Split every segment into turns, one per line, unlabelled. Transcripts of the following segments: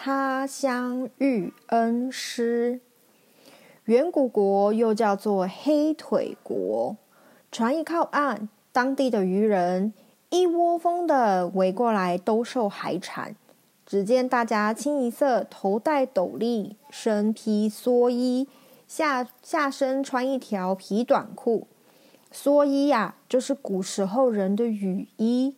他乡遇恩师。远古国又叫做黑腿国，船一靠岸，当地的渔人一窝蜂的围过来兜售海产。只见大家清一色头戴斗笠，身披蓑衣，下下身穿一条皮短裤。蓑衣呀、就是古时候人的雨衣。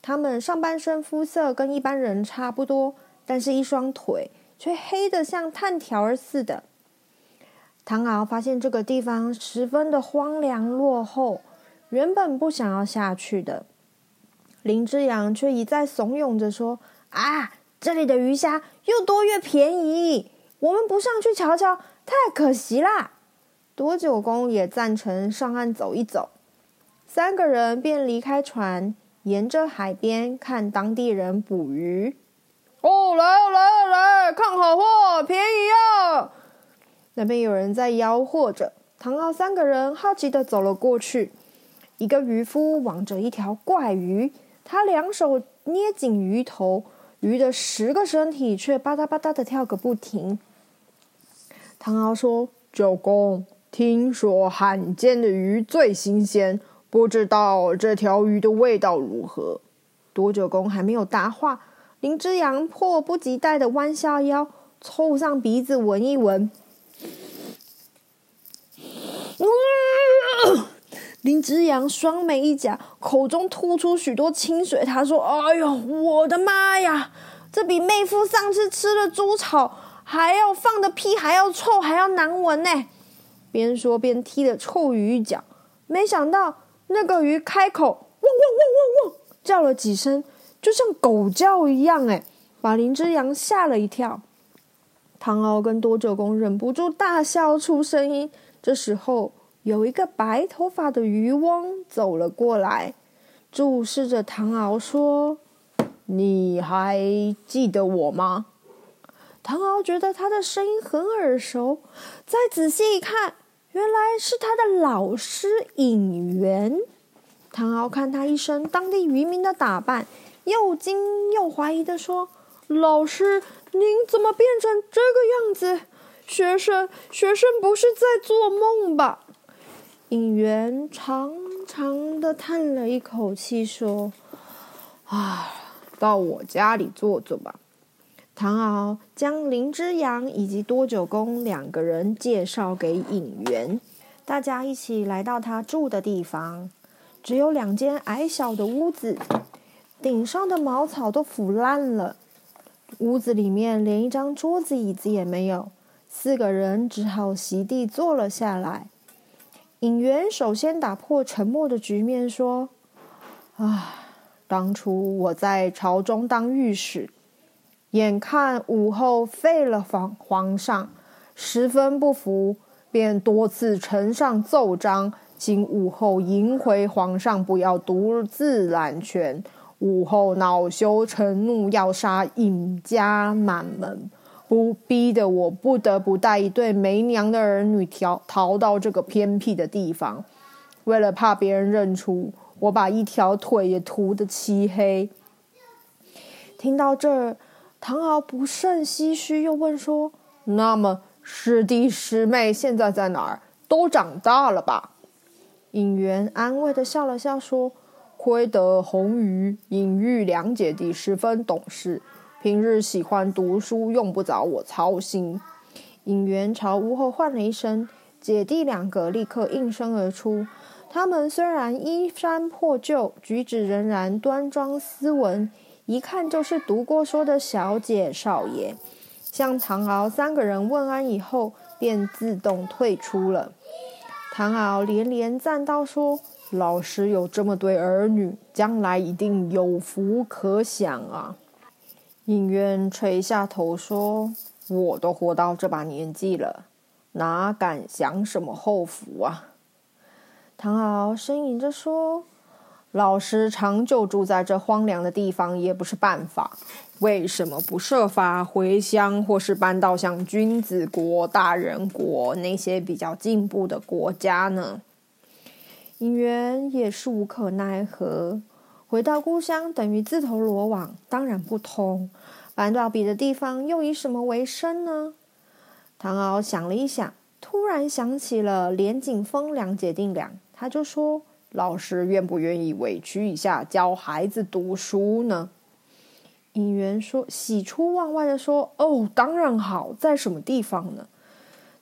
他们上半身肤色跟一般人差不多，但是一双腿却黑得像炭条儿似的。唐敖发现这个地方十分的荒凉落后，原本不想要下去的。林之阳却一再怂恿着说：“啊，这里的鱼虾又多又便宜，我们不上去瞧瞧，太可惜啦。”多九公也赞成上岸走一走，三个人便离开船，沿着海边看当地人捕鱼。哦，来哦，来哦，来，看好货，便宜啊！那边有人在吆喝着。唐敖三个人好奇地走了过去。一个渔夫网着一条怪鱼，他两手捏紧鱼头，鱼的十个身体却吧嗒吧嗒的跳个不停。唐敖说：“九公。”听说罕见的鱼最新鲜，不知道这条鱼的味道如何？多九公还没有答话，林之阳迫不及待的弯下腰，凑上鼻子闻一闻。林之阳双眉一夹，口中吐出许多清水。他说：“哎呦，我的妈呀！这比妹夫上次吃的猪草还要放的屁还要臭，还要难闻呢！”边说边踢了臭鱼一脚，没想到那个鱼开口，汪汪汪汪汪，叫了几声，就像狗叫一样，哎，把林之阳吓了一跳。唐敖跟多九公忍不住大笑出声音。这时候，有一个白头发的渔翁走了过来，注视着唐敖说：“你还记得我吗？”唐敖觉得他的声音很耳熟，再仔细一看。原来是他的老师尹元。唐敖看他一身当地渔民的打扮，又惊又怀疑地说：“老师，您怎么变成这个样子？学生，学生不是在做梦吧？”影元长长的叹了一口气，说：“啊，到我家里坐坐吧。”唐敖将林之阳以及多九公两个人介绍给尹元，大家一起来到他住的地方。只有两间矮小的屋子，顶上的茅草都腐烂了，屋子里面连一张桌子椅子也没有。四个人只好席地坐了下来。尹元首先打破沉默的局面，说：“啊，当初我在朝中当御史。”眼看武后废了皇皇上，十分不服，便多次呈上奏章，请武后迎回皇上，不要独自揽权。武后恼羞成怒，要杀尹家满门，不逼得我不得不带一对没娘的儿女逃逃到这个偏僻的地方。为了怕别人认出，我把一条腿也涂得漆黑。听到这儿。唐敖不胜唏嘘，又问说：“那么师弟师妹现在在哪儿？都长大了吧？”尹元安慰的笑了笑说：“亏得红鱼、尹玉两姐弟十分懂事，平日喜欢读书，用不着我操心。”尹元朝屋后唤了一声，姐弟两个立刻应声而出。他们虽然衣衫破旧，举止仍然端庄斯文。一看就是读过书的小姐少爷，向唐敖三个人问安以后，便自动退出了。唐敖连连赞道说：“老师有这么对儿女，将来一定有福可享啊！”应渊垂下头说：“我都活到这把年纪了，哪敢享什么后福啊？”唐敖呻吟着说：“老师长久住在这荒凉的地方也不是办法，为什么不设法回乡，或是搬到像君子国、大人国那些比较进步的国家呢？”应渊也是无可奈何。回到故乡等于自投罗网，当然不通。搬到别的地方又以什么为生呢？唐敖想了一想，突然想起了连景风两姐弟俩，他就说：“老师愿不愿意委屈一下，教孩子读书呢？”应渊说：“喜出望外的说，哦，当然好，在什么地方呢？”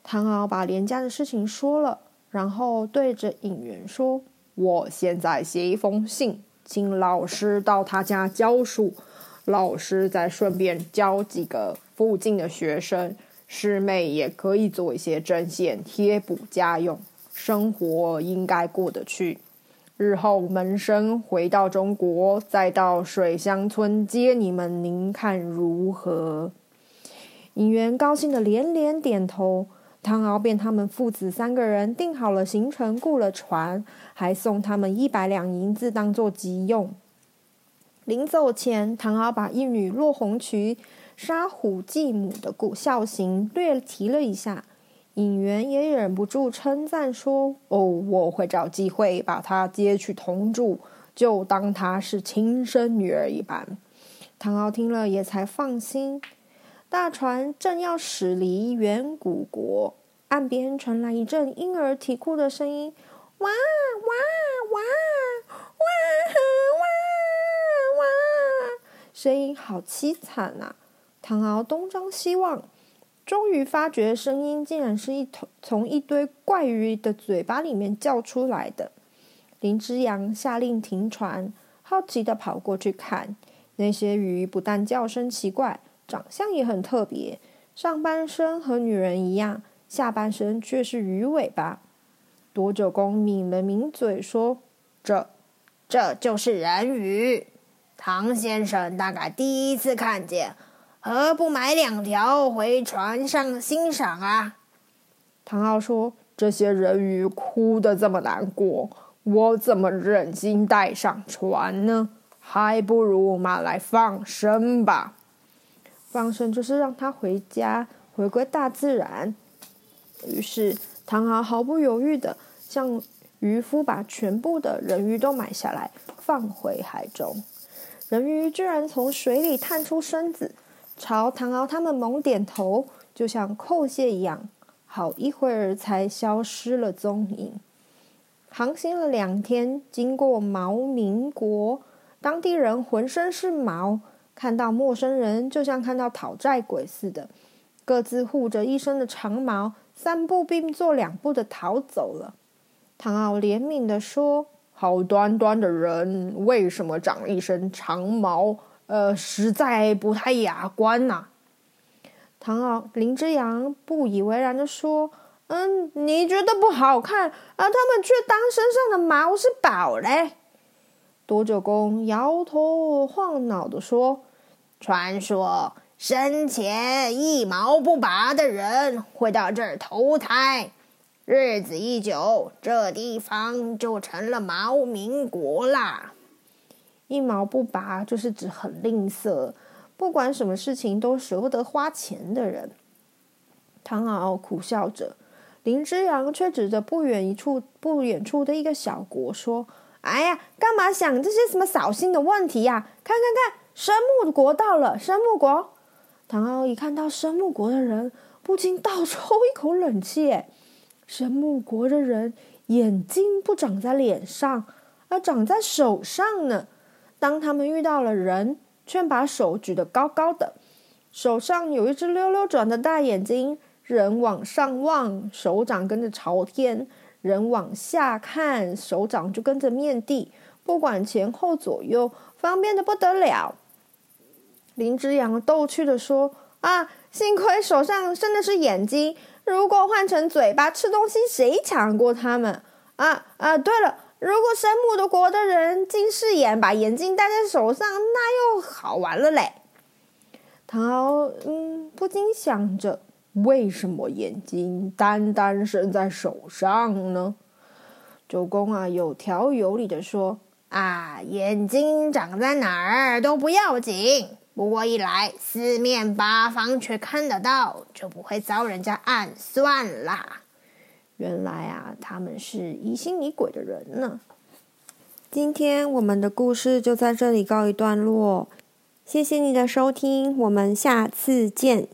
唐敖把连家的事情说了，然后对着应渊说：“我现在写一封信。”请老师到他家教书，老师再顺便教几个附近的学生，师妹也可以做一些针线贴补家用，生活应该过得去。日后门生回到中国，再到水乡村接你们，您看如何？应渊高兴的连连点头。唐敖便他们父子三个人定好了行程，雇了船，还送他们一百两银子当做急用。临走前，唐敖把一女落红渠杀虎继母的故孝行略提了一下，应渊也忍不住称赞说：“哦，我会找机会把她接去同住，就当她是亲生女儿一般。”唐敖听了也才放心。大船正要驶离远古国，岸边传来一阵婴儿啼哭的声音：“哇哇哇哇哇哇！”声音好凄惨啊！唐敖东张西望，终于发觉声音竟然是一头从一堆怪鱼的嘴巴里面叫出来的。林之阳下令停船，好奇地跑过去看，那些鱼不但叫声奇怪。长相也很特别，上半身和女人一样，下半身却是鱼尾巴。夺九公抿了抿嘴说：“这，这就是人鱼。唐先生大概第一次看见，何不买两条回船上欣赏啊？”唐敖说：“这些人鱼哭得这么难过，我怎么忍心带上船呢？还不如马来放生吧。”放生就是让他回家，回归大自然。于是唐敖毫不犹豫地向渔夫把全部的人鱼都买下来，放回海中。人鱼居然从水里探出身子，朝唐敖他们猛点头，就像叩谢一样。好一会儿才消失了踪影。航行了两天，经过毛民国，当地人浑身是毛。看到陌生人，就像看到讨债鬼似的，各自护着一身的长矛，三步并作两步的逃走了。唐敖怜悯地说：“好端端的人，为什么长一身长毛？呃，实在不太雅观呐、”唐敖林之阳不以为然地说：“嗯，你觉得不好看，而他们却当身上的毛是宝嘞。”多九公摇头晃脑地说。传说生前一毛不拔的人会到这儿投胎，日子一久，这地方就成了毛民国啦。一毛不拔就是指很吝啬，不管什么事情都舍不得花钱的人。唐敖苦笑着，林之阳却指着不远一处不远处的一个小国说：“哎呀，干嘛想这些什么扫兴的问题呀？看看看。”生木国到了，生木国。唐敖一看到神木国的人，不禁倒抽一口冷气。神木国的人眼睛不长在脸上，而长在手上呢。当他们遇到了人，却把手举得高高的，手上有一只溜溜转的大眼睛。人往上望，手掌跟着朝天；人往下看，手掌就跟着面地。不管前后左右，方便的不得了。林之阳逗趣地说：“啊，幸亏手上生的是眼睛，如果换成嘴巴吃东西，谁抢过他们？啊啊！对了，如果生木的国的人近视眼，把眼镜戴在手上，那又好玩了嘞。”唐敖嗯不禁想着，为什么眼睛单单生在手上呢？周公啊有条有理的说：“啊，眼睛长在哪儿都不要紧，不过一来四面八方却看得到，就不会遭人家暗算啦。”原来啊，他们是疑心疑鬼的人呢。今天我们的故事就在这里告一段落，谢谢你的收听，我们下次见。